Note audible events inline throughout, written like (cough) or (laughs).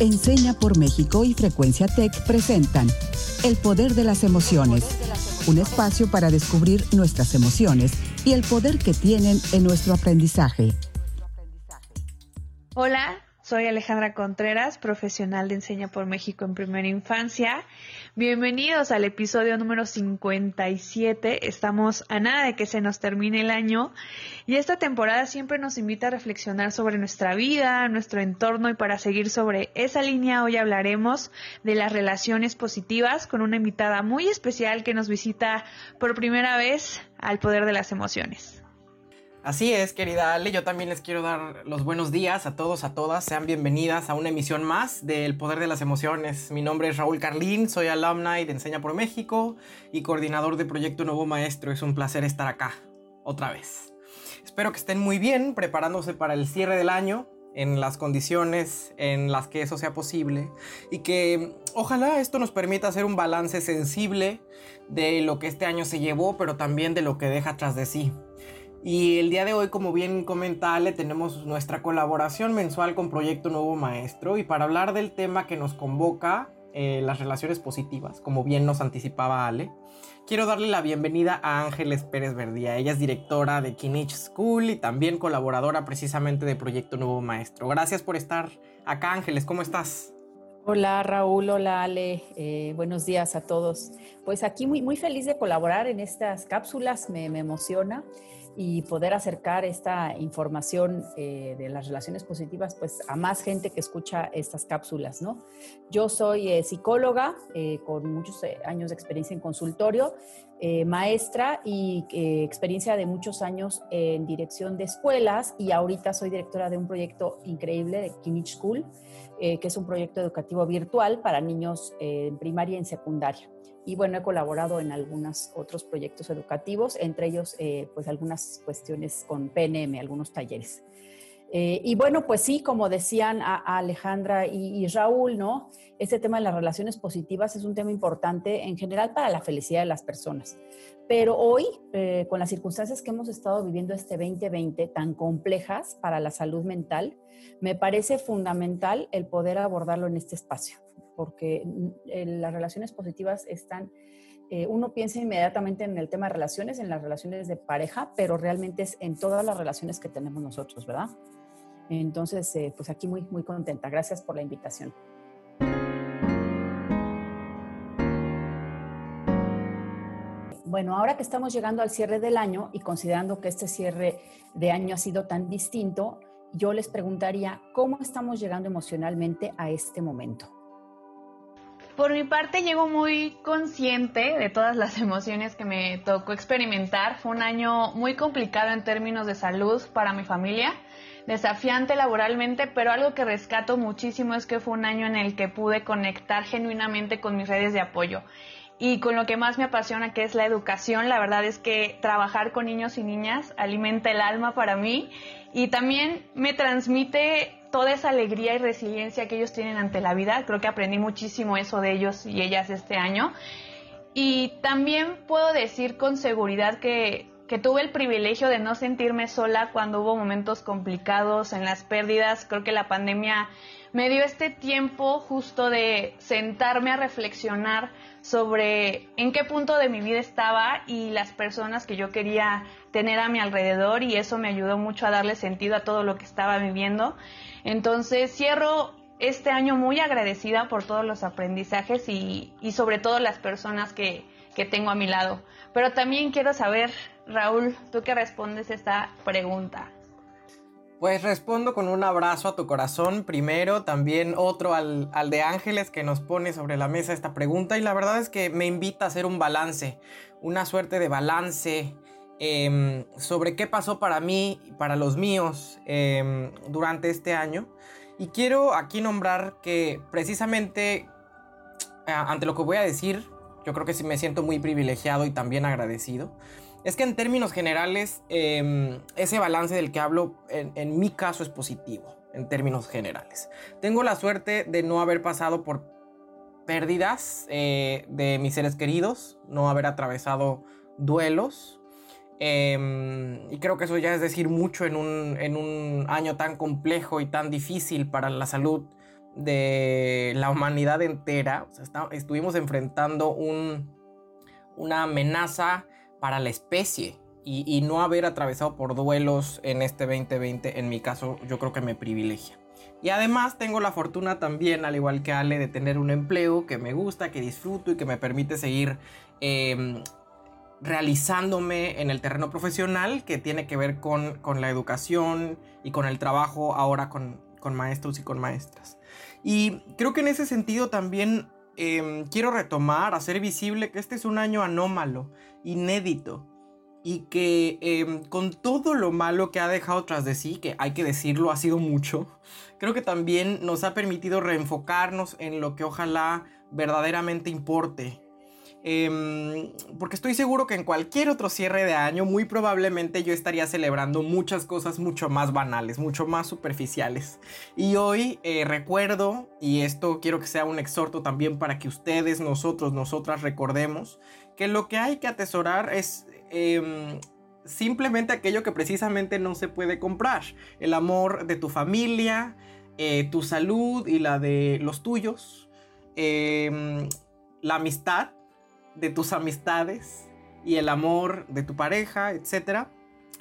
Enseña por México y Frecuencia Tech presentan El Poder de las Emociones, un espacio para descubrir nuestras emociones y el poder que tienen en nuestro aprendizaje. Hola, soy Alejandra Contreras, profesional de Enseña por México en Primera Infancia. Bienvenidos al episodio número 57. Estamos a nada de que se nos termine el año y esta temporada siempre nos invita a reflexionar sobre nuestra vida, nuestro entorno y para seguir sobre esa línea hoy hablaremos de las relaciones positivas con una invitada muy especial que nos visita por primera vez al poder de las emociones. Así es, querida Ale, yo también les quiero dar los buenos días a todos, a todas. Sean bienvenidas a una emisión más del Poder de las Emociones. Mi nombre es Raúl Carlín, soy alumni de Enseña por México y coordinador de Proyecto Nuevo Maestro. Es un placer estar acá, otra vez. Espero que estén muy bien, preparándose para el cierre del año, en las condiciones en las que eso sea posible y que ojalá esto nos permita hacer un balance sensible de lo que este año se llevó, pero también de lo que deja atrás de sí. Y el día de hoy, como bien comentale, tenemos nuestra colaboración mensual con Proyecto Nuevo Maestro y para hablar del tema que nos convoca, eh, las relaciones positivas, como bien nos anticipaba Ale, quiero darle la bienvenida a Ángeles Pérez Verdía. Ella es directora de Kinich School y también colaboradora precisamente de Proyecto Nuevo Maestro. Gracias por estar acá, Ángeles, ¿cómo estás? Hola Raúl, hola Ale, eh, buenos días a todos. Pues aquí muy, muy feliz de colaborar en estas cápsulas, me, me emociona y poder acercar esta información eh, de las relaciones positivas pues a más gente que escucha estas cápsulas, ¿no? Yo soy eh, psicóloga eh, con muchos años de experiencia en consultorio, maestra y experiencia de muchos años en dirección de escuelas y ahorita soy directora de un proyecto increíble de Kinich School, que es un proyecto educativo virtual para niños en primaria y en secundaria y bueno, he colaborado en algunos otros proyectos educativos, entre ellos eh, pues algunas cuestiones con PNM, algunos talleres. Eh, y bueno, pues sí, como decían Alejandra y, Raúl, ¿no? Este tema de las relaciones positivas es un tema importante en general para la felicidad de las personas. Pero hoy, eh, con las circunstancias que hemos estado viviendo este 2020 tan complejas para la salud mental, me parece fundamental el poder abordarlo en este espacio porque mm, las relaciones positivas están, eh, uno piensa inmediatamente en el tema de relaciones, en las relaciones de pareja, pero realmente es en todas las relaciones que tenemos nosotros, ¿verdad? Entonces, eh, pues aquí muy, muy contenta. Gracias por la invitación. Bueno, ahora que estamos llegando al cierre del año y considerando que este cierre de año ha sido tan distinto, yo les preguntaría, ¿cómo estamos llegando emocionalmente a este momento? Por mi parte llego muy consciente de todas las emociones que me tocó experimentar. Fue un año muy complicado en términos de salud para mi familia, desafiante laboralmente, pero algo que rescato muchísimo es que fue un año en el que pude conectar genuinamente con mis redes de apoyo y con lo que más me apasiona, que es la educación. La verdad es que trabajar con niños y niñas alimenta el alma para mí y también me transmite toda esa alegría y resiliencia que ellos tienen ante la vida. Creo que aprendí muchísimo eso de ellos y ellas este año. Y también puedo decir con seguridad que, que tuve el privilegio de no sentirme sola cuando hubo momentos complicados en las pérdidas. Creo que la pandemia me dio este tiempo justo de sentarme a reflexionar sobre en qué punto de mi vida estaba y las personas que yo quería tener a mi alrededor y eso me ayudó mucho a darle sentido a todo lo que estaba viviendo. Entonces cierro este año muy agradecida por todos los aprendizajes y, sobre todo las personas que, que, tengo a mi lado. Pero también quiero saber, Raúl, tú qué respondes esta pregunta. Pues respondo con un abrazo a tu corazón primero, también otro al, al, de Ángeles que nos pone sobre la mesa esta pregunta y la verdad es que me invita a hacer un balance, una suerte de balance Em, sobre qué pasó para mí y para los míos em, durante este año. Y quiero aquí nombrar que precisamente ante lo que voy a decir, yo creo que sí me siento muy privilegiado y también agradecido. Es que en términos generales, em, ese balance del que hablo en, mi caso es positivo, en términos generales. Tengo la suerte de no haber pasado por pérdidas eh, de mis seres queridos, no haber atravesado duelos, Em, y creo que eso ya es decir mucho en un, año tan complejo y tan difícil para la salud de la humanidad entera. estuvimos enfrentando una amenaza para la especie y, no haber atravesado por duelos en este 2020, en mi caso, yo creo que me privilegia. Y además tengo la fortuna también, al igual que Ale, de tener un empleo que me gusta, que disfruto y que me permite seguir em, realizándome en el terreno profesional que tiene que ver con, la educación y con el trabajo ahora con, maestros y con maestras. Y creo que en ese sentido también em, quiero retomar, hacer visible que este es un año anómalo, inédito, y que em, con todo lo malo que ha dejado tras de sí, que hay que decirlo, ha sido mucho, creo que también nos ha permitido reenfocarnos en lo que ojalá verdaderamente importe. Em, porque estoy seguro que en cualquier otro cierre de año muy probablemente yo estaría celebrando muchas cosas mucho más banales, mucho más superficiales. Y hoy eh, recuerdo, y esto quiero que sea un exhorto también para que ustedes, nosotros, nosotras recordemos, que lo que hay que atesorar es Em, simplemente aquello que precisamente no se puede comprar. El amor de tu familia, eh, tu salud y la de los tuyos, em, la amistad de tus amistades y el amor de tu pareja, etc.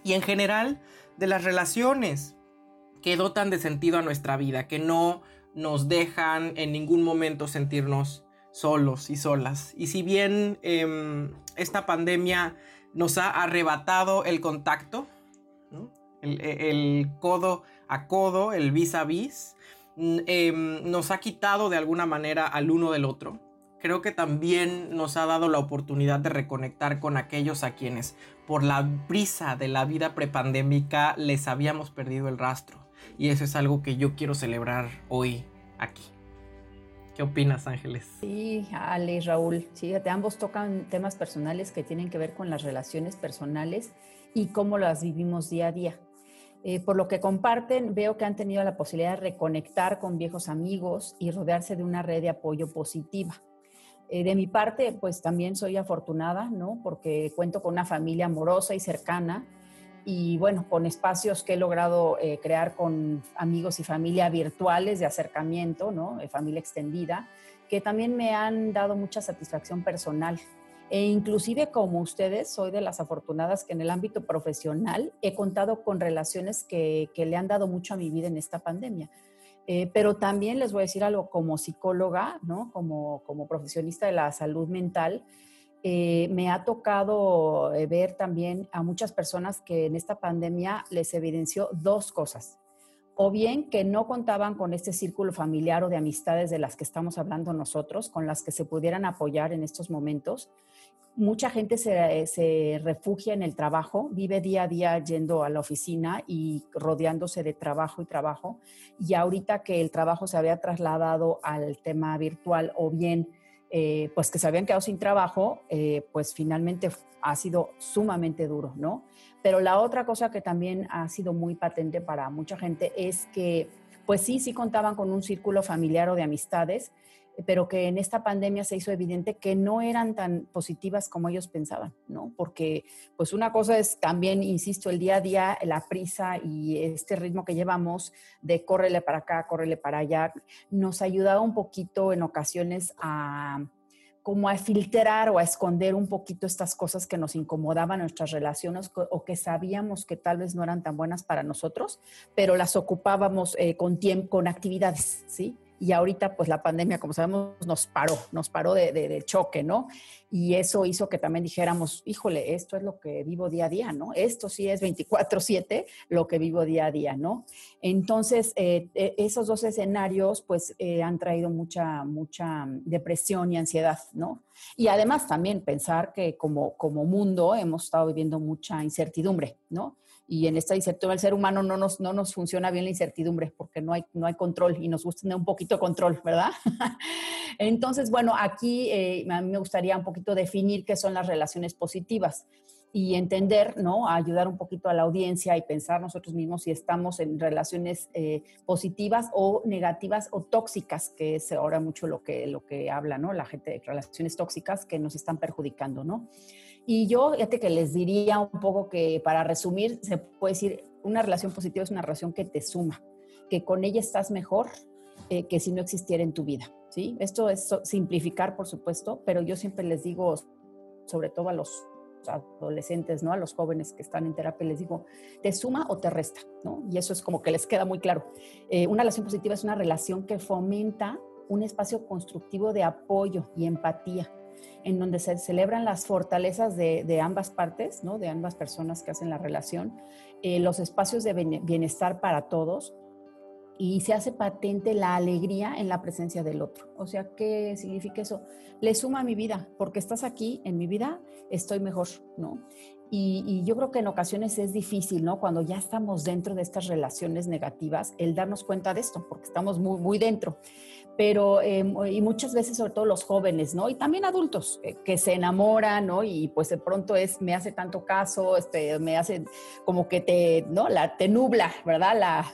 Y en general de las relaciones que dotan de sentido a nuestra vida, que no nos dejan en ningún momento sentirnos solos y solas. Y si bien em, esta pandemia nos ha arrebatado el contacto, el, codo a codo, el vis a vis, mm, em, nos ha quitado de alguna manera al uno del otro. Creo que también nos ha dado la oportunidad de reconectar con aquellos a quienes, por la brisa de la vida prepandémica, les habíamos perdido el rastro. Y eso es algo que yo quiero celebrar hoy aquí. ¿Qué opinas, Ángeles? Sí, Ale y Raúl, fíjate, ambos tocan temas personales que tienen que ver con las relaciones personales y cómo las vivimos día a día. Eh, por lo que comparten, veo que han tenido la posibilidad de reconectar con viejos amigos y rodearse de una red de apoyo positiva. Eh, de mi parte, pues también soy afortunada, ¿no? Porque cuento con una familia amorosa y cercana y bueno, con espacios que he logrado eh, crear con amigos y familia virtuales de acercamiento, ¿no? De familia extendida, que también me han dado mucha satisfacción personal. E inclusive como ustedes, soy de las afortunadas que en el ámbito profesional he contado con relaciones que, que le han dado mucho a mi vida en esta pandemia. Eh, pero también les voy a decir algo como psicóloga, ¿no? Como, como profesionista de la salud mental, eh, me ha tocado eh, ver también a muchas personas que en esta pandemia les evidenció dos cosas. O bien que no contaban con este círculo familiar o de amistades de las que estamos hablando nosotros, con las que se pudieran apoyar en estos momentos. Mucha gente se, refugia en el trabajo, vive día a día yendo a la oficina y rodeándose de trabajo y trabajo. Y ahorita que el trabajo se había trasladado al tema virtual o bien eh, pues que se habían quedado sin trabajo, eh, pues finalmente ha sido sumamente duro, ¿no? Pero la otra cosa que también ha sido muy patente para mucha gente es que, pues sí, sí contaban con un círculo familiar o de amistades, pero que en esta pandemia se hizo evidente que no eran tan positivas como ellos pensaban, ¿no? Porque pues una cosa es también, insisto, el día a día, la prisa y este ritmo que llevamos de córrele para acá, córrele para allá, nos ayudaba un poquito en ocasiones a como a filtrar o a esconder un poquito estas cosas que nos incomodaban nuestras relaciones o que sabíamos que tal vez no eran tan buenas para nosotros, pero las ocupábamos eh, con tiempo, con actividades, ¿sí? Y ahorita pues la pandemia, como sabemos, nos paró, nos paró de, choque, ¿no? Y eso hizo que también dijéramos, híjole, esto es lo que vivo día a día, ¿no? Esto sí es 24/7 lo que vivo día a día, ¿no? Entonces, eh, eh, esos dos escenarios pues eh, han traído mucha, mucha depresión y ansiedad, ¿no? Y además también pensar que como, como mundo hemos estado viviendo mucha incertidumbre, ¿no? Y en esta incertidumbre el ser humano no nos, no nos funciona bien la incertidumbre porque no hay, no hay control y nos gusta tener un poquito de control, ¿verdad? (laughs) Entonces, bueno, aquí eh, a mí me gustaría un poquito definir qué son las relaciones positivas y entender, ¿no? ayudar un poquito a la audiencia y pensar nosotros mismos si estamos en relaciones eh, positivas o negativas o tóxicas, que es ahora mucho lo que, lo que habla, ¿no? La gente de relaciones tóxicas que nos están perjudicando, ¿no? Y yo, fíjate que les diría un poco que para resumir, se puede decir, una relación positiva es una relación que te suma, que con ella estás mejor eh, que si no existiera en tu vida. ¿sí? Esto es simplificar, por supuesto, pero yo siempre les digo, sobre todo a los adolescentes, ¿no? A los jóvenes que están en terapia, les digo, ¿te suma o te resta? ¿no? Y eso es como que les queda muy claro. Eh, una relación positiva es una relación que fomenta un espacio constructivo de apoyo y empatía, en donde se celebran las fortalezas de, ambas partes, ¿no? De ambas personas que hacen la relación, eh, los espacios de bienestar para todos, y se hace patente la alegría en la presencia del otro. O sea, ¿qué significa eso? Le suma a mi vida, porque estás aquí en mi vida, estoy mejor, ¿no? Y, yo creo que en ocasiones es difícil, ¿no? Cuando ya estamos dentro de estas relaciones negativas, el darnos cuenta de esto, porque estamos muy, muy dentro. Pero, em, y muchas veces, sobre todo los jóvenes, ¿no? Y también adultos eh, que se enamoran, ¿no? Y pues de pronto es, me hace tanto caso, este, me hace como que te, ¿no? La, te nubla, ¿verdad? La,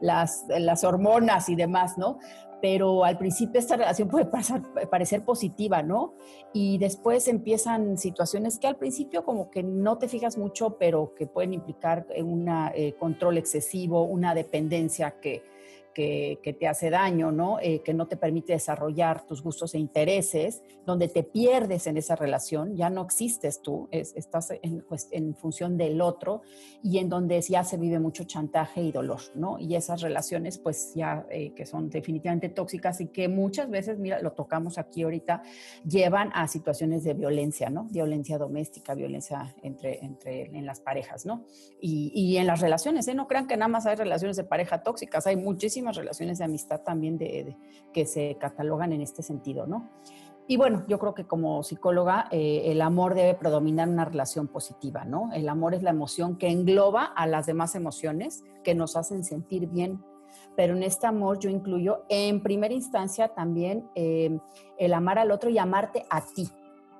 las, hormonas y demás, ¿no? pero al principio esta relación puede parecer positiva, ¿no? Y después empiezan situaciones que al principio como que no te fijas mucho, pero que pueden implicar un eh, control excesivo, una dependencia que, que, te hace daño, ¿no? Eh, que no te permite desarrollar tus gustos e intereses, donde te pierdes en esa relación, ya no existes tú, estás en, función del otro y en donde ya se vive mucho chantaje y dolor, ¿no? Y esas relaciones, pues ya eh, que son definitivamente tóxicas y que muchas veces, mira, lo tocamos aquí ahorita, llevan a situaciones de violencia, ¿no? Violencia doméstica, violencia entre, entre en las parejas, ¿no? Y, y en las relaciones, ¿eh? No crean que nada más hay relaciones de pareja tóxicas, hay muchísimas relaciones de amistad también de, que se catalogan en este sentido, ¿no? Y bueno, yo creo que como psicóloga, eh, el amor debe predominar una relación positiva, ¿no? El amor es la emoción que engloba a las demás emociones que nos hacen sentir bien. Pero en este amor yo incluyo en primera instancia también eh, el amar al otro y amarte a ti.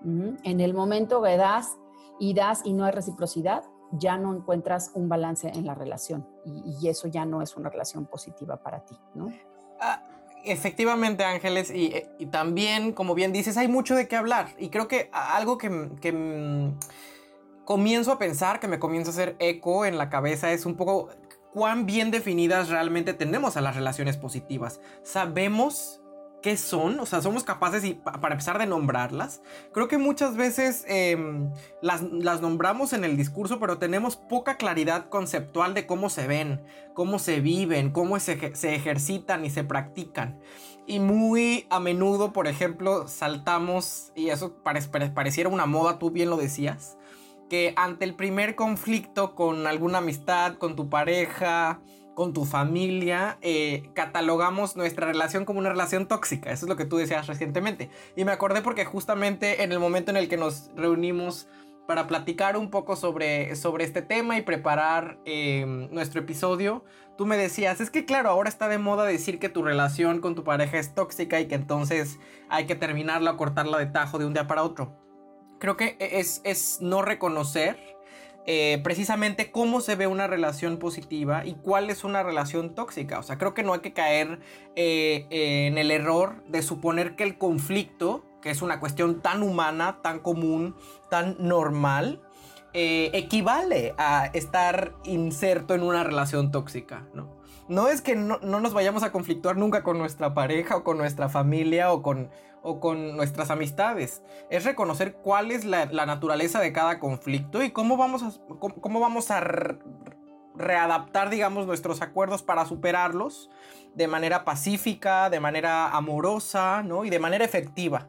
En el momento que das y das y no hay reciprocidad, ya no encuentras un balance en la relación y, eso ya no es una relación positiva para ti, ¿no? Ah, efectivamente, Ángeles, y, también, como bien dices, hay mucho de qué hablar y creo que algo que, que mm, comienzo a pensar, que me comienza a hacer eco en la cabeza es un poco cuán bien definidas realmente tenemos a las relaciones positivas. Sabemos qué son, o sea, somos capaces y para empezar de nombrarlas. Creo que muchas veces em, las, nombramos en el discurso, pero tenemos poca claridad conceptual de cómo se ven, cómo se viven, cómo se, se ejercitan y se practican. Y muy a menudo, por ejemplo, saltamos, y eso pareciera una moda, tú bien lo decías, que ante el primer conflicto con alguna amistad, con tu pareja, con tu familia, eh, catalogamos nuestra relación como una relación tóxica. Eso es lo que tú decías recientemente. Y me acordé porque justamente en el momento en el que nos reunimos para platicar un poco sobre, sobre este tema y preparar em, nuestro episodio, tú me decías, es que claro, ahora está de moda decir que tu relación con tu pareja es tóxica y que entonces hay que terminarla o cortarla de tajo de un día para otro. Creo que es, es no reconocer eh, precisamente cómo se ve una relación positiva y cuál es una relación tóxica. O sea, creo que no hay que caer eh, en el error de suponer que el conflicto, que es una cuestión tan humana, tan común, tan normal, eh, equivale a estar inserto en una relación tóxica, ¿no? No es que no, no, nos vayamos a conflictuar nunca con nuestra pareja o con nuestra familia o con, o con nuestras amistades. Es reconocer cuál es la, naturaleza de cada conflicto y cómo vamos a, cómo, vamos a readaptar, digamos, nuestros acuerdos para superarlos de manera pacífica, de manera amorosa, ¿no? Y de manera efectiva.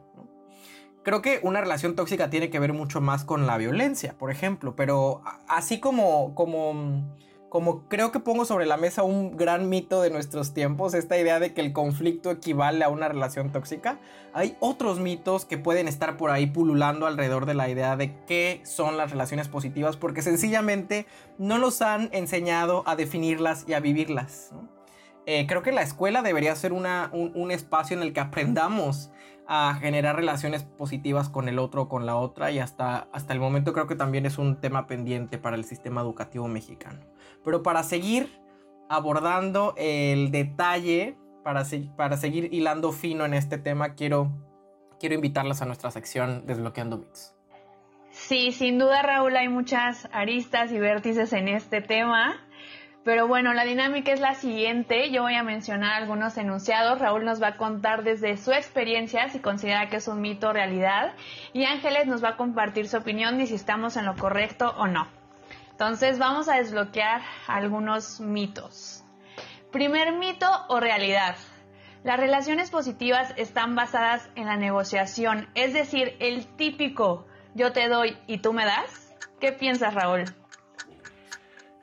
Creo que una relación tóxica tiene que ver mucho más con la violencia, por ejemplo, pero así como, como como creo que pongo sobre la mesa un gran mito de nuestros tiempos, esta idea de que el conflicto equivale a una relación tóxica, hay otros mitos que pueden estar por ahí pululando alrededor de la idea de qué son las relaciones positivas, porque sencillamente no nos han enseñado a definirlas y a vivirlas. Eh, creo que la escuela debería ser un, un, espacio en el que aprendamos a generar relaciones positivas con el otro o con la otra y hasta, hasta el momento creo que también es un tema pendiente para el sistema educativo mexicano. Pero para seguir abordando el detalle, para, para seguir hilando fino en este tema, quiero, quiero invitarlas a nuestra sección Desbloqueando Mitos. Sí, sin duda Raúl, hay muchas aristas y vértices en este tema. Pero bueno, la dinámica es la siguiente. Yo voy a mencionar algunos enunciados. Raúl nos va a contar desde su experiencia si considera que es un mito o realidad. Y Ángeles nos va a compartir su opinión y si estamos en lo correcto o no. Entonces vamos a desbloquear algunos mitos. Primer mito o realidad. Las relaciones positivas están basadas en la negociación, es decir, el típico yo te doy y tú me das. ¿Qué piensas, Raúl?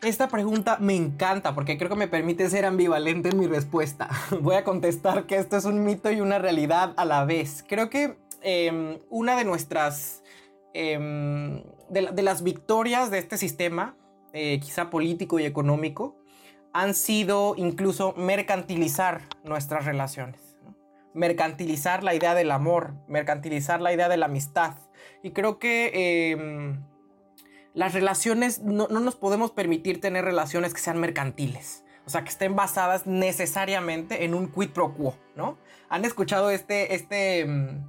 Esta pregunta me encanta porque creo que me permite ser ambivalente en mi respuesta. (laughs) Voy a contestar que esto es un mito y una realidad a la vez. Creo que em, una de nuestras... Em, de, las victorias de este sistema, eh, quizá político y económico, han sido incluso mercantilizar nuestras relaciones. Mercantilizar la idea del amor, mercantilizar la idea de la amistad. Y creo que em, las relaciones, no, nos podemos permitir tener relaciones que sean mercantiles. O sea, que estén basadas necesariamente en un quid pro quo, ¿no? ¿Han escuchado este, este, mm,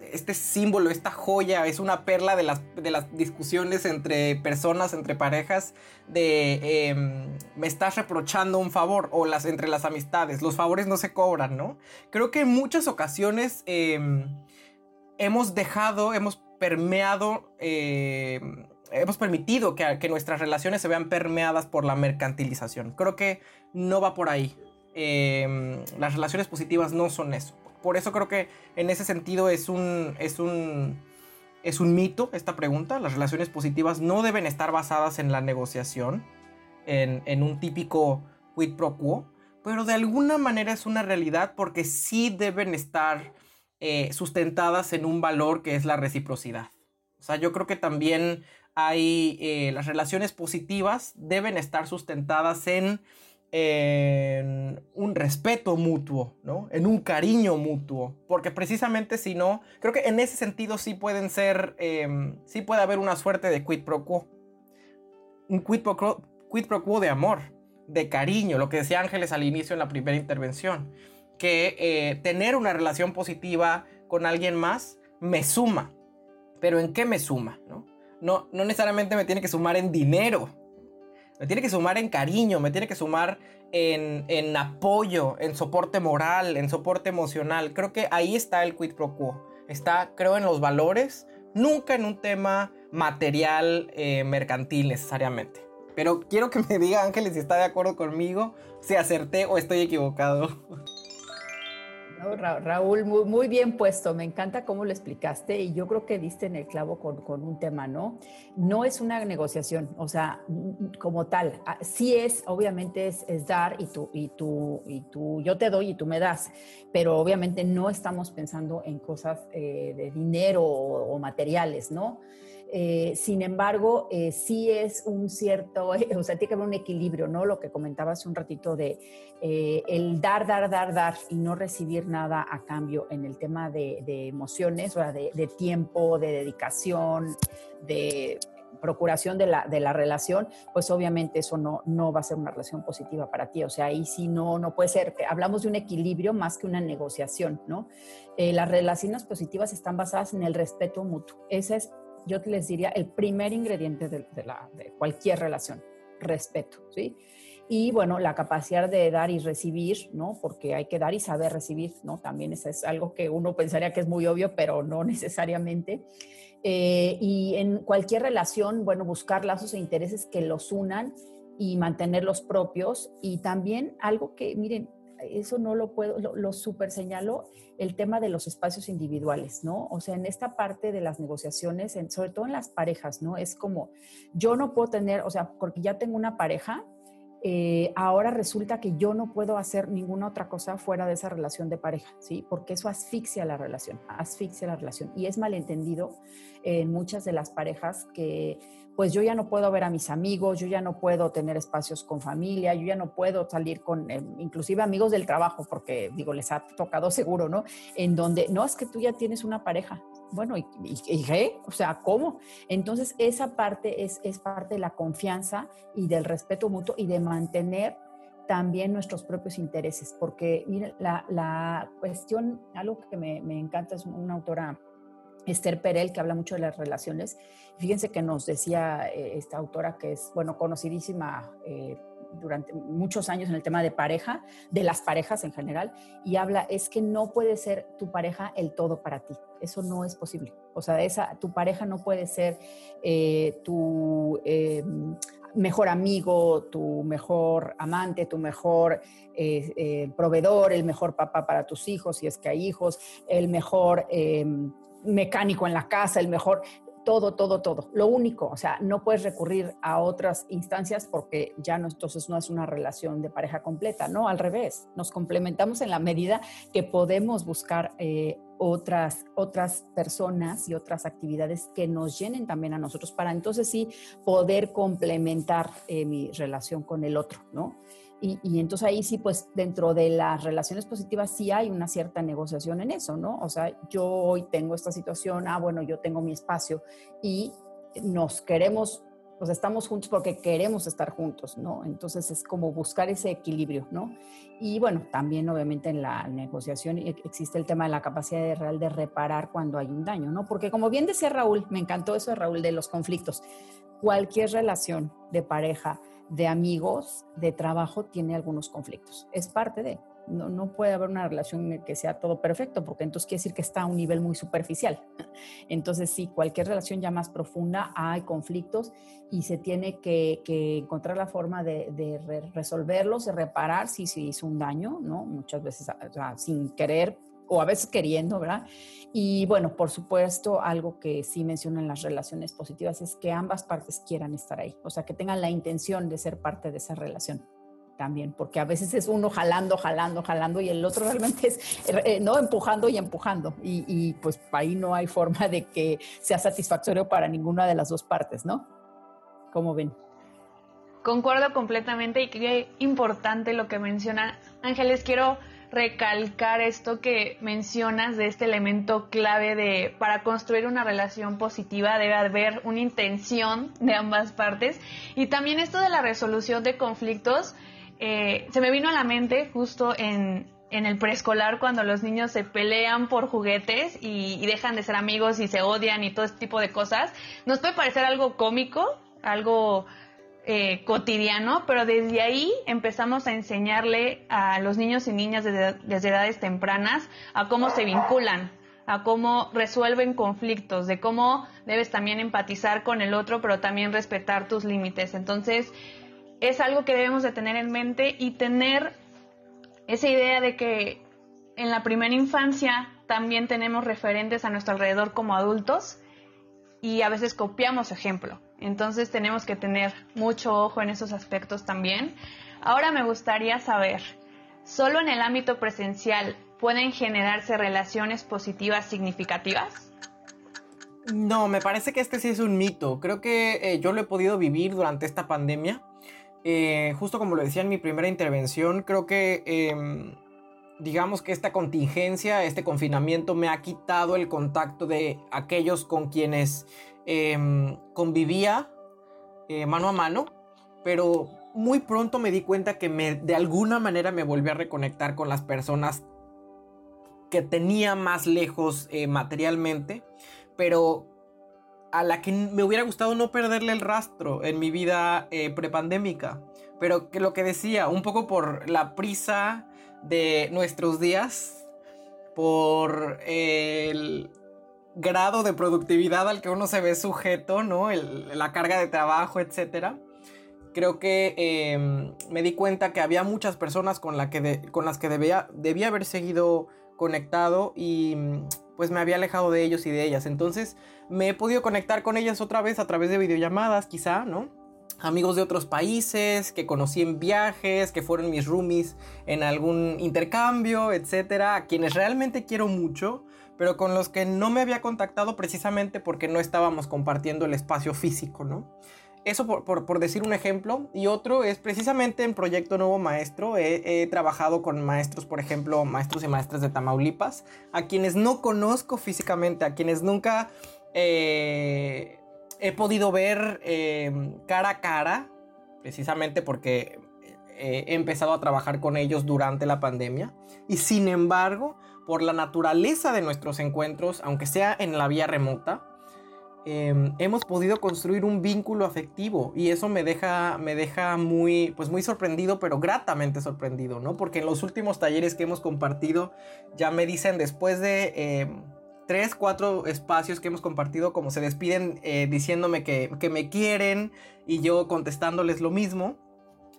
este, símbolo, esta joya? Es una perla de las, de las discusiones entre personas, entre parejas, de em, me estás reprochando un favor o las, entre las amistades. Los favores no se cobran, ¿no? Creo que en muchas ocasiones em, hemos dejado, hemos permeado em, hemos permitido que, nuestras relaciones se vean permeadas por la mercantilización. Creo que no va por ahí. Em, las relaciones positivas no son eso. Por eso creo que en ese sentido es un, es un, es un mito esta pregunta. Las relaciones positivas no deben estar basadas en la negociación, en, un típico quid pro quo, pero de alguna manera es una realidad porque sí deben estar eh, sustentadas en un valor que es la reciprocidad. O sea, yo creo que también hay eh, las relaciones positivas deben estar sustentadas en, un respeto mutuo, ¿no? En un cariño mutuo, porque precisamente si no, creo que en ese sentido sí pueden ser, em, sí puede haber una suerte de quid pro quo, un quid pro, quo de amor, de cariño, lo que decía Ángeles al inicio en la primera intervención, que eh, tener una relación positiva con alguien más me suma, pero ¿en qué me suma? No, necesariamente me tiene que sumar en dinero. Me tiene que sumar en cariño, me tiene que sumar en, apoyo, en soporte moral, en soporte emocional. Creo que ahí está el quid pro quo. Está, creo, en los valores, nunca en un tema material eh, mercantil necesariamente. Pero quiero que me diga Ángeles si está de acuerdo conmigo, si acerté o estoy equivocado. (laughs) Raúl, muy, bien puesto, me encanta cómo lo explicaste y yo creo que diste en el clavo con, un tema, ¿no? No es una negociación, o sea, como tal, ah, sí es, obviamente es, dar y tú, y, tú, y tú, yo te doy y tú me das, pero obviamente no estamos pensando en cosas eh, de dinero o materiales, ¿no? Eh, sin embargo, eh, sí es un cierto, (laughs) o sea, tiene que haber un equilibrio, ¿no? Lo que comentabas un ratito de eh, el dar, dar, dar, dar y no recibir nada a cambio en el tema de, emociones, o sea, de, tiempo, de dedicación, de procuración de la, de la, relación, pues obviamente eso no, no va a ser una relación positiva para ti. O sea, ahí sí no, no puede ser. Hablamos de un equilibrio más que una negociación, ¿no? las relaciones positivas están basadas en el respeto mutuo. Ese es yo les diría el primer ingrediente de, cualquier relación, respeto, ¿sí? Y bueno, la capacidad de dar y recibir, ¿no? Porque hay que dar y saber recibir, ¿no? También eso es algo que uno pensaría que es muy obvio, pero no necesariamente. Eh, y en cualquier relación, bueno, buscar lazos e intereses que los unan y mantener los propios. Y también algo que, miren, eso no lo puedo, lo, super señalo, el tema de los espacios individuales, ¿no? O sea, en esta parte de las negociaciones, sobre todo en las parejas, ¿no? Es como, yo no puedo tener, o sea, porque ya tengo una pareja, eh, ahora resulta que yo no puedo hacer ninguna otra cosa fuera de esa relación de pareja, ¿sí? Porque eso asfixia la relación, asfixia la relación. Y es malentendido en muchas de las parejas que pues yo ya no puedo ver a mis amigos, yo ya no puedo tener espacios con familia, yo ya no puedo salir con eh, inclusive amigos del trabajo, porque digo, les ha tocado seguro, ¿no? En donde, no, es que tú ya tienes una pareja. Bueno, ¿y, qué? O sea, ¿cómo? Entonces, esa parte es, es parte de la confianza y del respeto mutuo y de mantener también nuestros propios intereses, porque miren, la, la cuestión, algo que me, me encanta es una autora Esther Perel, que habla mucho de las relaciones. Fíjense que nos decía eh, esta autora que es, bueno, conocidísima eh, durante muchos años en el tema de pareja, de las parejas en general, y habla, es que no puede ser tu pareja el todo para ti. Eso no es posible. O sea, esa, tu pareja no puede ser eh, tu mejor amigo, tu mejor amante, tu mejor proveedor, el mejor papá para tus hijos, si es que hay hijos, el mejor mecánico en la casa, el mejor todo, todo, todo. Lo único, o sea, no puedes recurrir a otras instancias porque ya no, entonces no es una relación de pareja completa, no, al revés, nos complementamos en la medida que podemos buscar eh, otras, otras personas y otras actividades que nos llenen también a nosotros para entonces sí poder complementar eh, mi relación con el otro, ¿no? Y, entonces ahí sí, pues dentro de las relaciones positivas sí hay una cierta negociación en eso, ¿no? O sea, yo hoy tengo esta situación, ah, bueno, yo tengo mi espacio y nos queremos, sea, estamos juntos porque queremos estar juntos, ¿no? Entonces es como buscar ese equilibrio, ¿no? Y bueno, también obviamente en la negociación e, existe el tema de la capacidad real de reparar cuando hay un daño, ¿no? Porque como bien decía Raúl, me encantó eso de Raúl de los conflictos, cualquier relación de pareja, de amigos, de trabajo, tiene algunos conflictos. Es parte de. No, no puede haber una relación en que sea todo perfecto, porque entonces quiere decir que está a un nivel muy superficial. (laughs) Entonces, sí, cualquier relación ya más profunda, hay conflictos y se tiene que, encontrar la forma de, resolverlos, de reparar si se hizo un daño, ¿no? Muchas veces sin querer o a veces queriendo, ¿verdad? Y bueno, por supuesto, algo que sí mencionan las relaciones positivas es que ambas partes quieran estar ahí, o sea, que tengan la intención de ser parte de esa relación también, porque a veces es uno jalando, jalando, jalando y el otro (laughs) realmente es, eh, no, empujando y empujando. Y, y, pues ahí no hay forma de que sea satisfactorio para ninguna de las dos partes, ¿no? ¿Cómo ven? Concuerdo completamente y qué importante lo que menciona Ángeles. Quiero recalcar esto que mencionas de este elemento clave de para construir una relación positiva debe haber una intención de ambas partes y también esto de la resolución de conflictos eh, se me vino a la mente justo en, en el preescolar cuando los niños se pelean por juguetes y, y, dejan de ser amigos y se odian y todo este tipo de cosas. Nos puede parecer algo cómico, algo eh, cotidiano, pero desde ahí empezamos a enseñarle a los niños y niñas desde, edades tempranas a cómo se vinculan, a cómo resuelven conflictos, de cómo debes también empatizar con el otro, pero también respetar tus límites. Entonces, es algo que debemos de tener en mente y tener esa idea de que en la primera infancia también tenemos referentes a nuestro alrededor como adultos y a veces copiamos ejemplo. Entonces tenemos que tener mucho ojo en esos aspectos también. Ahora me gustaría saber, ¿solo en el ámbito presencial pueden generarse relaciones positivas significativas? No, me parece que este sí es un mito. Creo que eh, yo lo he podido vivir durante esta pandemia. Eh, justo como lo decía en mi primera intervención, creo que em, digamos que esta contingencia, este confinamiento me ha quitado el contacto de aquellos con quienes Em, convivía eh, mano a mano, pero muy pronto me di cuenta que de alguna manera me volví a reconectar con las personas que tenía más lejos eh, materialmente, pero a la que me hubiera gustado no perderle el rastro en mi vida eh, prepandémica. Pero que lo que decía, un poco por la prisa de nuestros días, por el, grado de productividad al que uno se ve sujeto, ¿no? la carga de trabajo, etc. Creo que em, me di cuenta que había muchas personas con, la que con las que debía, debía haber seguido conectado y pues me había alejado de ellos y de ellas. Entonces me he podido conectar con ellas otra vez a través de videollamadas, quizá, ¿no? Amigos de otros países que conocí en viajes, que fueron mis roomies en algún intercambio, etcétera, a quienes realmente quiero mucho pero con los que no me había contactado precisamente porque no estábamos compartiendo el espacio físico, ¿no? Eso por, decir un ejemplo. Y otro es precisamente en Proyecto Nuevo Maestro. He, trabajado con maestros, por ejemplo, maestros y maestras de Tamaulipas, a quienes no conozco físicamente, a quienes nunca eh, he podido ver eh, cara a cara, precisamente porque eh, he empezado a trabajar con ellos durante la pandemia. Y sin embargo, por la naturaleza de nuestros encuentros, aunque sea en la vía remota, em, hemos podido construir un vínculo afectivo y eso me deja, me deja muy, pues muy sorprendido, pero gratamente sorprendido, ¿no? Porque en los últimos talleres que hemos compartido ya me dicen después de em, tres, cuatro espacios que hemos compartido, como se despiden eh, diciéndome que, que me quieren y yo contestándoles lo mismo.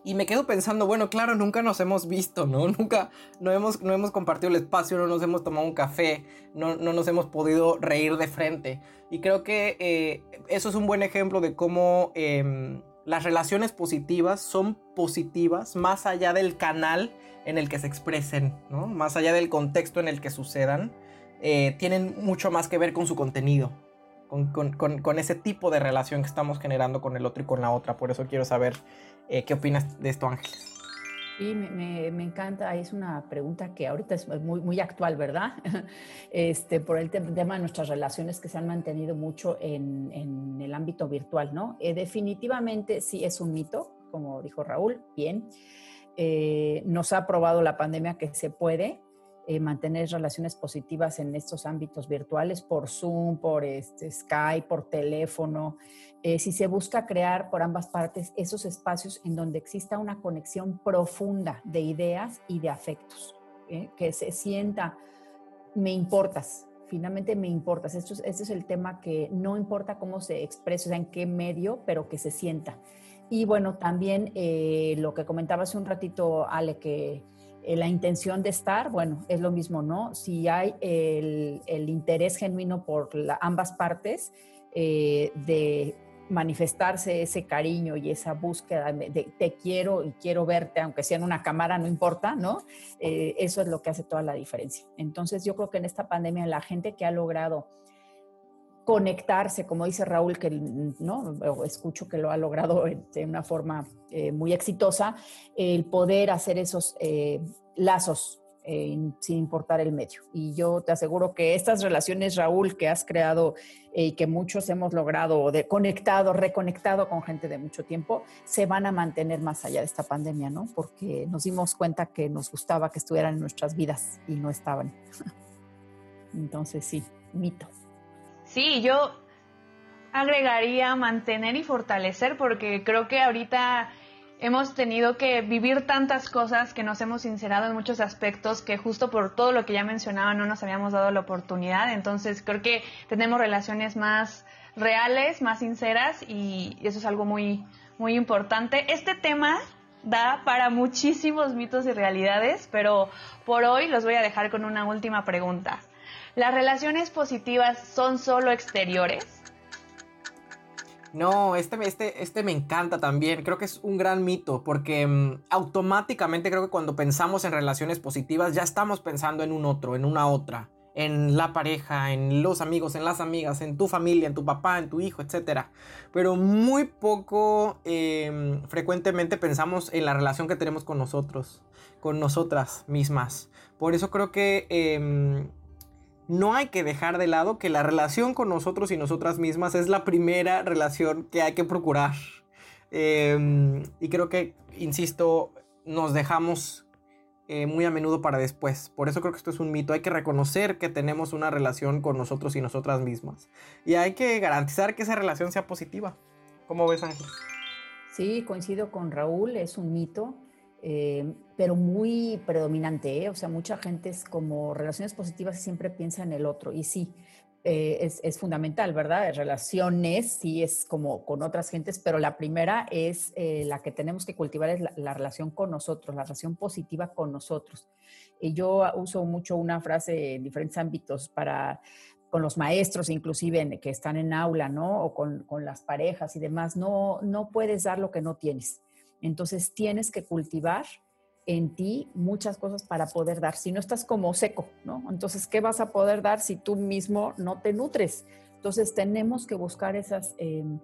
Y me quedo pensando, bueno, claro, nunca nos hemos visto, ¿no? (laughs) Nunca, no hemos, no hemos compartido el espacio, no nos hemos tomado un café, no, no nos hemos podido reír de frente. Y creo que eh, eso es un buen ejemplo de cómo em, las relaciones positivas son positivas más allá del canal en el que se expresen, ¿no? Más allá del contexto en el que sucedan, eh, tienen mucho más que ver con su contenido. Con, con, con, ese tipo de relación que estamos generando con el otro y con la otra. Por eso quiero saber eh, ¿Qué opinas de esto, Ángeles? Sí, me, me, encanta. Es una pregunta que ahorita es muy, muy actual, ¿verdad? (laughs) Este, por el tema de nuestras relaciones que se han mantenido mucho en, en el ámbito virtual, ¿no? Eh, definitivamente sí es un mito, como dijo Raúl, bien. Eh, nos ha probado la pandemia que se puede, eh, mantener relaciones positivas en estos ámbitos virtuales por Zoom, por este, Skype, por teléfono. Eh, si se busca crear por ambas partes esos espacios en donde exista una conexión profunda de ideas y de afectos, ¿eh? que se sienta, me importas, finalmente me importas. Esto este es el tema que no importa cómo se expresa, o sea, en qué medio, pero que se sienta. Y bueno, también lo que comentaba hace un ratito, Ale, que eh, la intención de estar, bueno, es lo mismo, ¿no? Si hay el, interés genuino por ambas partes eh, de manifestarse ese cariño y esa búsqueda de, te quiero y quiero verte, aunque sea en una cámara, no importa, ¿no? Eh, eso es lo que hace toda la diferencia. Entonces yo creo que en esta pandemia la gente que ha logrado conectarse, como dice Raúl, que no escucho que lo ha logrado de una forma eh, muy exitosa, el poder hacer esos eh, lazos eh, sin importar el medio. Y yo te aseguro que estas relaciones, Raúl, que has creado y que muchos hemos logrado de conectado, reconectado con gente de mucho tiempo, se van a mantener más allá de esta pandemia, ¿no? Porque nos dimos cuenta que nos gustaba que estuvieran en nuestras vidas y no estaban. (laughs) Entonces sí, mito. Sí, yo agregaría mantener y fortalecer porque creo que ahorita hemos tenido que vivir tantas cosas que nos hemos sincerado en muchos aspectos que justo por todo lo que ya mencionaba no nos habíamos dado la oportunidad. Entonces creo que tenemos relaciones más reales, más sinceras y eso es algo muy, muy importante. Este tema da para muchísimos mitos y realidades, pero por hoy los voy a dejar con una última pregunta. ¿Las relaciones positivas son solo exteriores? No, este, este, este me encanta también. Creo que es un gran mito porque mm, automáticamente creo que cuando pensamos en relaciones positivas ya estamos pensando en un otro, en una otra, en la pareja, en los amigos, en las amigas, en tu familia, en tu papá, en tu hijo, etc. Pero muy poco em, frecuentemente pensamos en la relación que tenemos con nosotros, con nosotras mismas. Por eso creo que em, no hay que dejar de lado que la relación con nosotros y nosotras mismas es la primera relación que hay que procurar. Em, y creo que, insisto, nos dejamos eh, muy a menudo para después. Por eso creo que esto es un mito. Hay que reconocer que tenemos una relación con nosotros y nosotras mismas. Y hay que garantizar que esa relación sea positiva. ¿Cómo ves, Ángel? Sí, coincido con Raúl, es un mito. Eh, pero muy predominante, ¿eh? o sea, mucha gente es como relaciones positivas y siempre piensa en el otro, y sí, eh, es, es, fundamental, ¿verdad? Relaciones, sí, es como con otras gentes, pero la primera es la que tenemos que cultivar, es la, relación con nosotros, la relación positiva con nosotros. Y yo uso mucho una frase en diferentes ámbitos para con los maestros, inclusive que están en aula, ¿no? O con, con las parejas y demás, no, no puedes dar lo que no tienes entonces tienes que cultivar en ti muchas cosas para poder dar. Si no estás como seco, ¿no? Entonces, ¿qué vas a poder dar si tú mismo no te nutres? Entonces, tenemos que buscar esas em,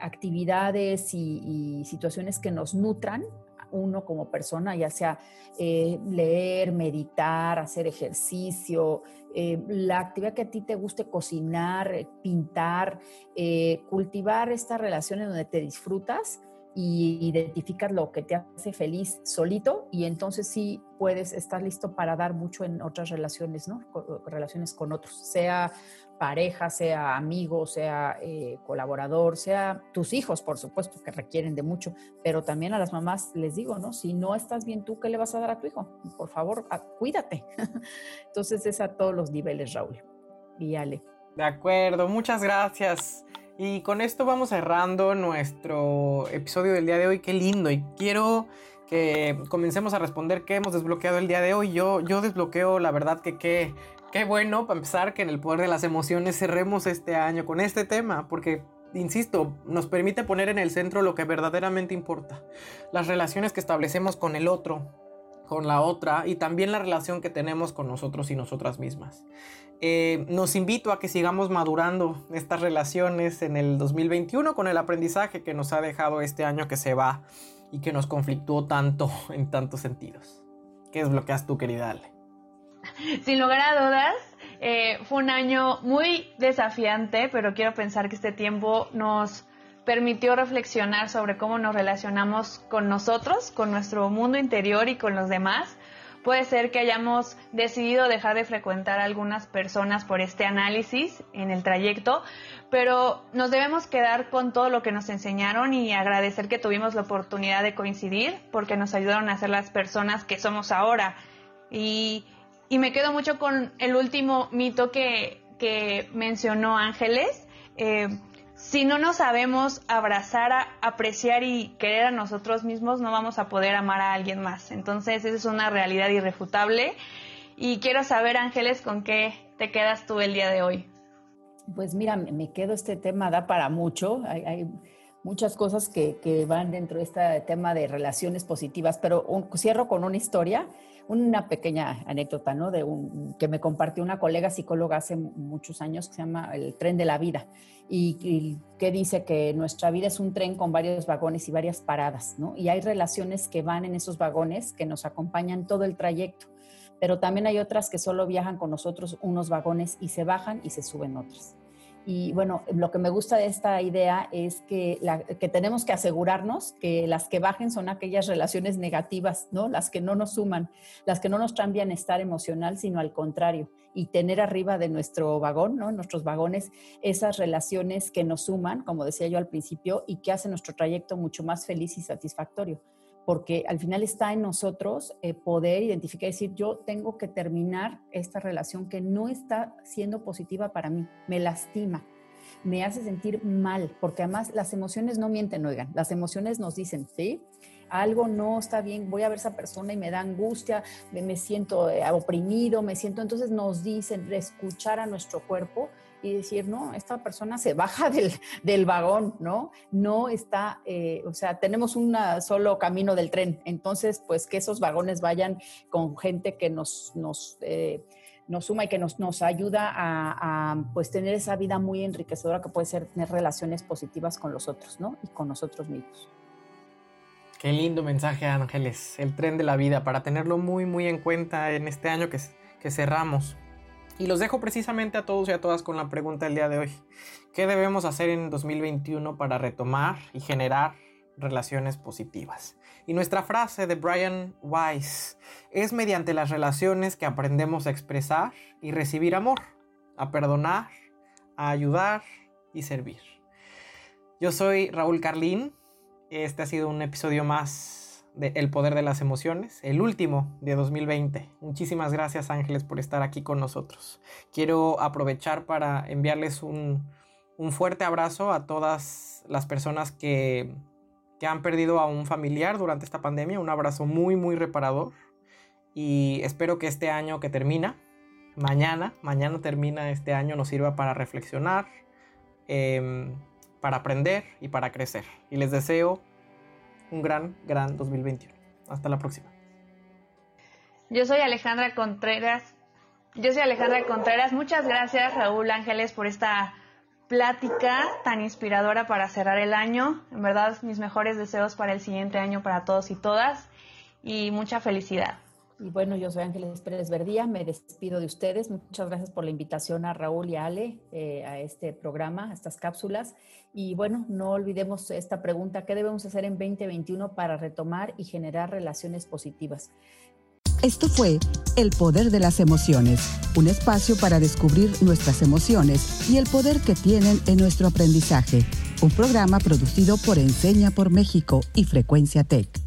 actividades y, situaciones que nos nutran uno como persona, ya sea eh, leer, meditar, hacer ejercicio, eh, la actividad que a ti te guste, cocinar, pintar, eh, cultivar esta relación en donde te disfrutas y identificas lo que te hace feliz solito y entonces sí puedes estar listo para dar mucho en otras relaciones, ¿no? Relaciones con otros, sea pareja, sea amigo, sea eh, colaborador, sea tus hijos, por supuesto, que requieren de mucho, pero también a las mamás les digo, ¿no? Si no estás bien tú, ¿qué le vas a dar a tu hijo? Por favor, cuídate. (laughs) Entonces es a todos los niveles, Raúl. Y Ale. De acuerdo, muchas gracias. Y con esto vamos cerrando nuestro episodio del día de hoy. Qué lindo. Y quiero que comencemos a responder qué hemos desbloqueado el día de hoy. Yo, yo desbloqueo, la verdad, que qué, qué bueno, para empezar, que en el poder de las emociones cerremos este año con este tema. Porque, insisto, nos permite poner en el centro lo que verdaderamente importa. Las relaciones que establecemos con el otro, con la otra y también la relación que tenemos con nosotros y nosotras mismas. Eh, nos invito a que sigamos madurando estas relaciones en el 2021 con el aprendizaje que nos ha dejado este año que se va y que nos conflictuó tanto (laughs) en tantos sentidos. ¿Qué desbloqueas tú, querida Ale? Sin lugar a dudas, eh, fue un año muy desafiante, pero quiero pensar que este tiempo nos permitió reflexionar sobre cómo nos relacionamos con nosotros, con nuestro mundo interior y con los demás. Puede ser que hayamos decidido dejar de frecuentar a algunas personas por este análisis en el trayecto, pero nos debemos quedar con todo lo que nos enseñaron y agradecer que tuvimos la oportunidad de coincidir porque nos ayudaron a ser las personas que somos ahora. Y, me quedo mucho con el último mito que, mencionó Ángeles. Eh, si no nos sabemos abrazar, apreciar y querer a nosotros mismos, no vamos a poder amar a alguien más. Entonces, esa es una realidad irrefutable. Y quiero saber, Ángeles, con qué te quedas tú el día de hoy. Pues mira, me quedo este tema, da para mucho. Hay, muchas cosas que, van dentro de este tema de relaciones positivas, pero cierro con una historia una pequeña anécdota, ¿no? De un, que me compartió una colega psicóloga hace muchos años que se llama El tren de la vida y, que dice que nuestra vida es un tren con varios vagones y varias paradas, ¿no? Y hay relaciones que van en esos vagones que nos acompañan todo el trayecto, pero también hay otras que solo viajan con nosotros unos vagones y se bajan y se suben otras. Y bueno, lo que me gusta de esta idea es que, que tenemos que asegurarnos que las que bajen son aquellas relaciones negativas, ¿no? Las que no nos suman, las que no nos traen bienestar emocional, sino al contrario. Y tener arriba de nuestro vagón, ¿no? Nuestros vagones, esas relaciones que nos suman, como decía yo al principio, y que hacen nuestro trayecto mucho más feliz y satisfactorio porque al final está en nosotros eh, poder identificar y decir, yo tengo que terminar esta relación que no está siendo positiva para mí, me lastima, me hace sentir mal, porque además las emociones no mienten, oigan, las emociones nos dicen, ¿sí? Algo no está bien, voy a ver a esa persona y me da angustia, me, siento eh, oprimido, me siento, entonces nos dicen, escuchar a nuestro cuerpo y decir, no, esta persona se baja (laughs) del, vagón, ¿no? No está, eh, o sea, tenemos un solo camino del tren, entonces, pues que esos vagones vayan con gente que nos, nos, eh, nos suma y que nos, nos ayuda a, a, pues tener esa vida muy enriquecedora que puede ser tener relaciones positivas con los otros, ¿no? Y con nosotros mismos. Qué lindo mensaje, Ángeles, el tren de la vida, para tenerlo muy, muy en cuenta en este año que, que cerramos. Y los dejo precisamente a todos y a todas con la pregunta del día de hoy. ¿Qué debemos hacer en 2021 para retomar y generar relaciones positivas? Y nuestra frase de Brian Weiss es mediante las relaciones que aprendemos a expresar y recibir amor, a perdonar, a ayudar y servir. Yo soy Raúl Carlín. Este ha sido un episodio más de El Poder de las Emociones, el último de 2020. Muchísimas gracias Ángeles por estar aquí con nosotros. Quiero aprovechar para enviarles un, fuerte abrazo a todas las personas que, que han perdido a un familiar durante esta pandemia, un abrazo muy, muy reparador. Y espero que este año que termina, mañana, mañana termina este año, nos sirva para reflexionar, em, para aprender y para crecer. Y les deseo un gran, gran 2021. Hasta la próxima. Yo soy Alejandra Contreras. Yo soy Alejandra Contreras. Muchas gracias, Raúl Ángeles, por esta plática tan inspiradora para cerrar el año. En verdad, mis mejores deseos para el siguiente año para todos y todas. Y mucha felicidad. Y bueno, yo soy Ángeles Pérez Verdía, me despido de ustedes. Muchas gracias por la invitación a Raúl y a Ale eh, a este programa, a estas cápsulas. Y bueno, no olvidemos esta pregunta, ¿qué debemos hacer en 2021 para retomar y generar relaciones positivas? Esto fue El Poder de las Emociones, un espacio para descubrir nuestras emociones y el poder que tienen en nuestro aprendizaje. Un programa producido por Enseña por México y Frecuencia Tech.